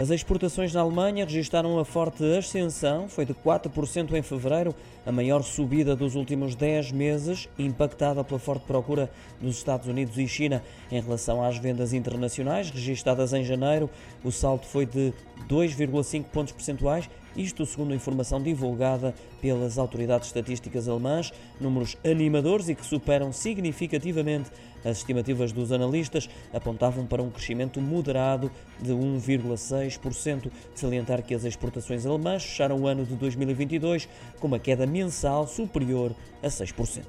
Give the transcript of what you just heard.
As exportações na Alemanha registaram uma forte ascensão, foi de 4% em fevereiro, a maior subida dos últimos 10 meses, impactada pela forte procura dos Estados Unidos e China. Em relação às vendas internacionais registadas em janeiro, o salto foi de 2,5 pontos percentuais, isto segundo a informação divulgada pelas autoridades estatísticas alemãs, números animadores e que superam significativamente as estimativas dos analistas, apontavam para um crescimento moderado de 1,6%. Salientar que as exportações alemãs fecharam o ano de 2022 com uma queda mensal superior a 6%.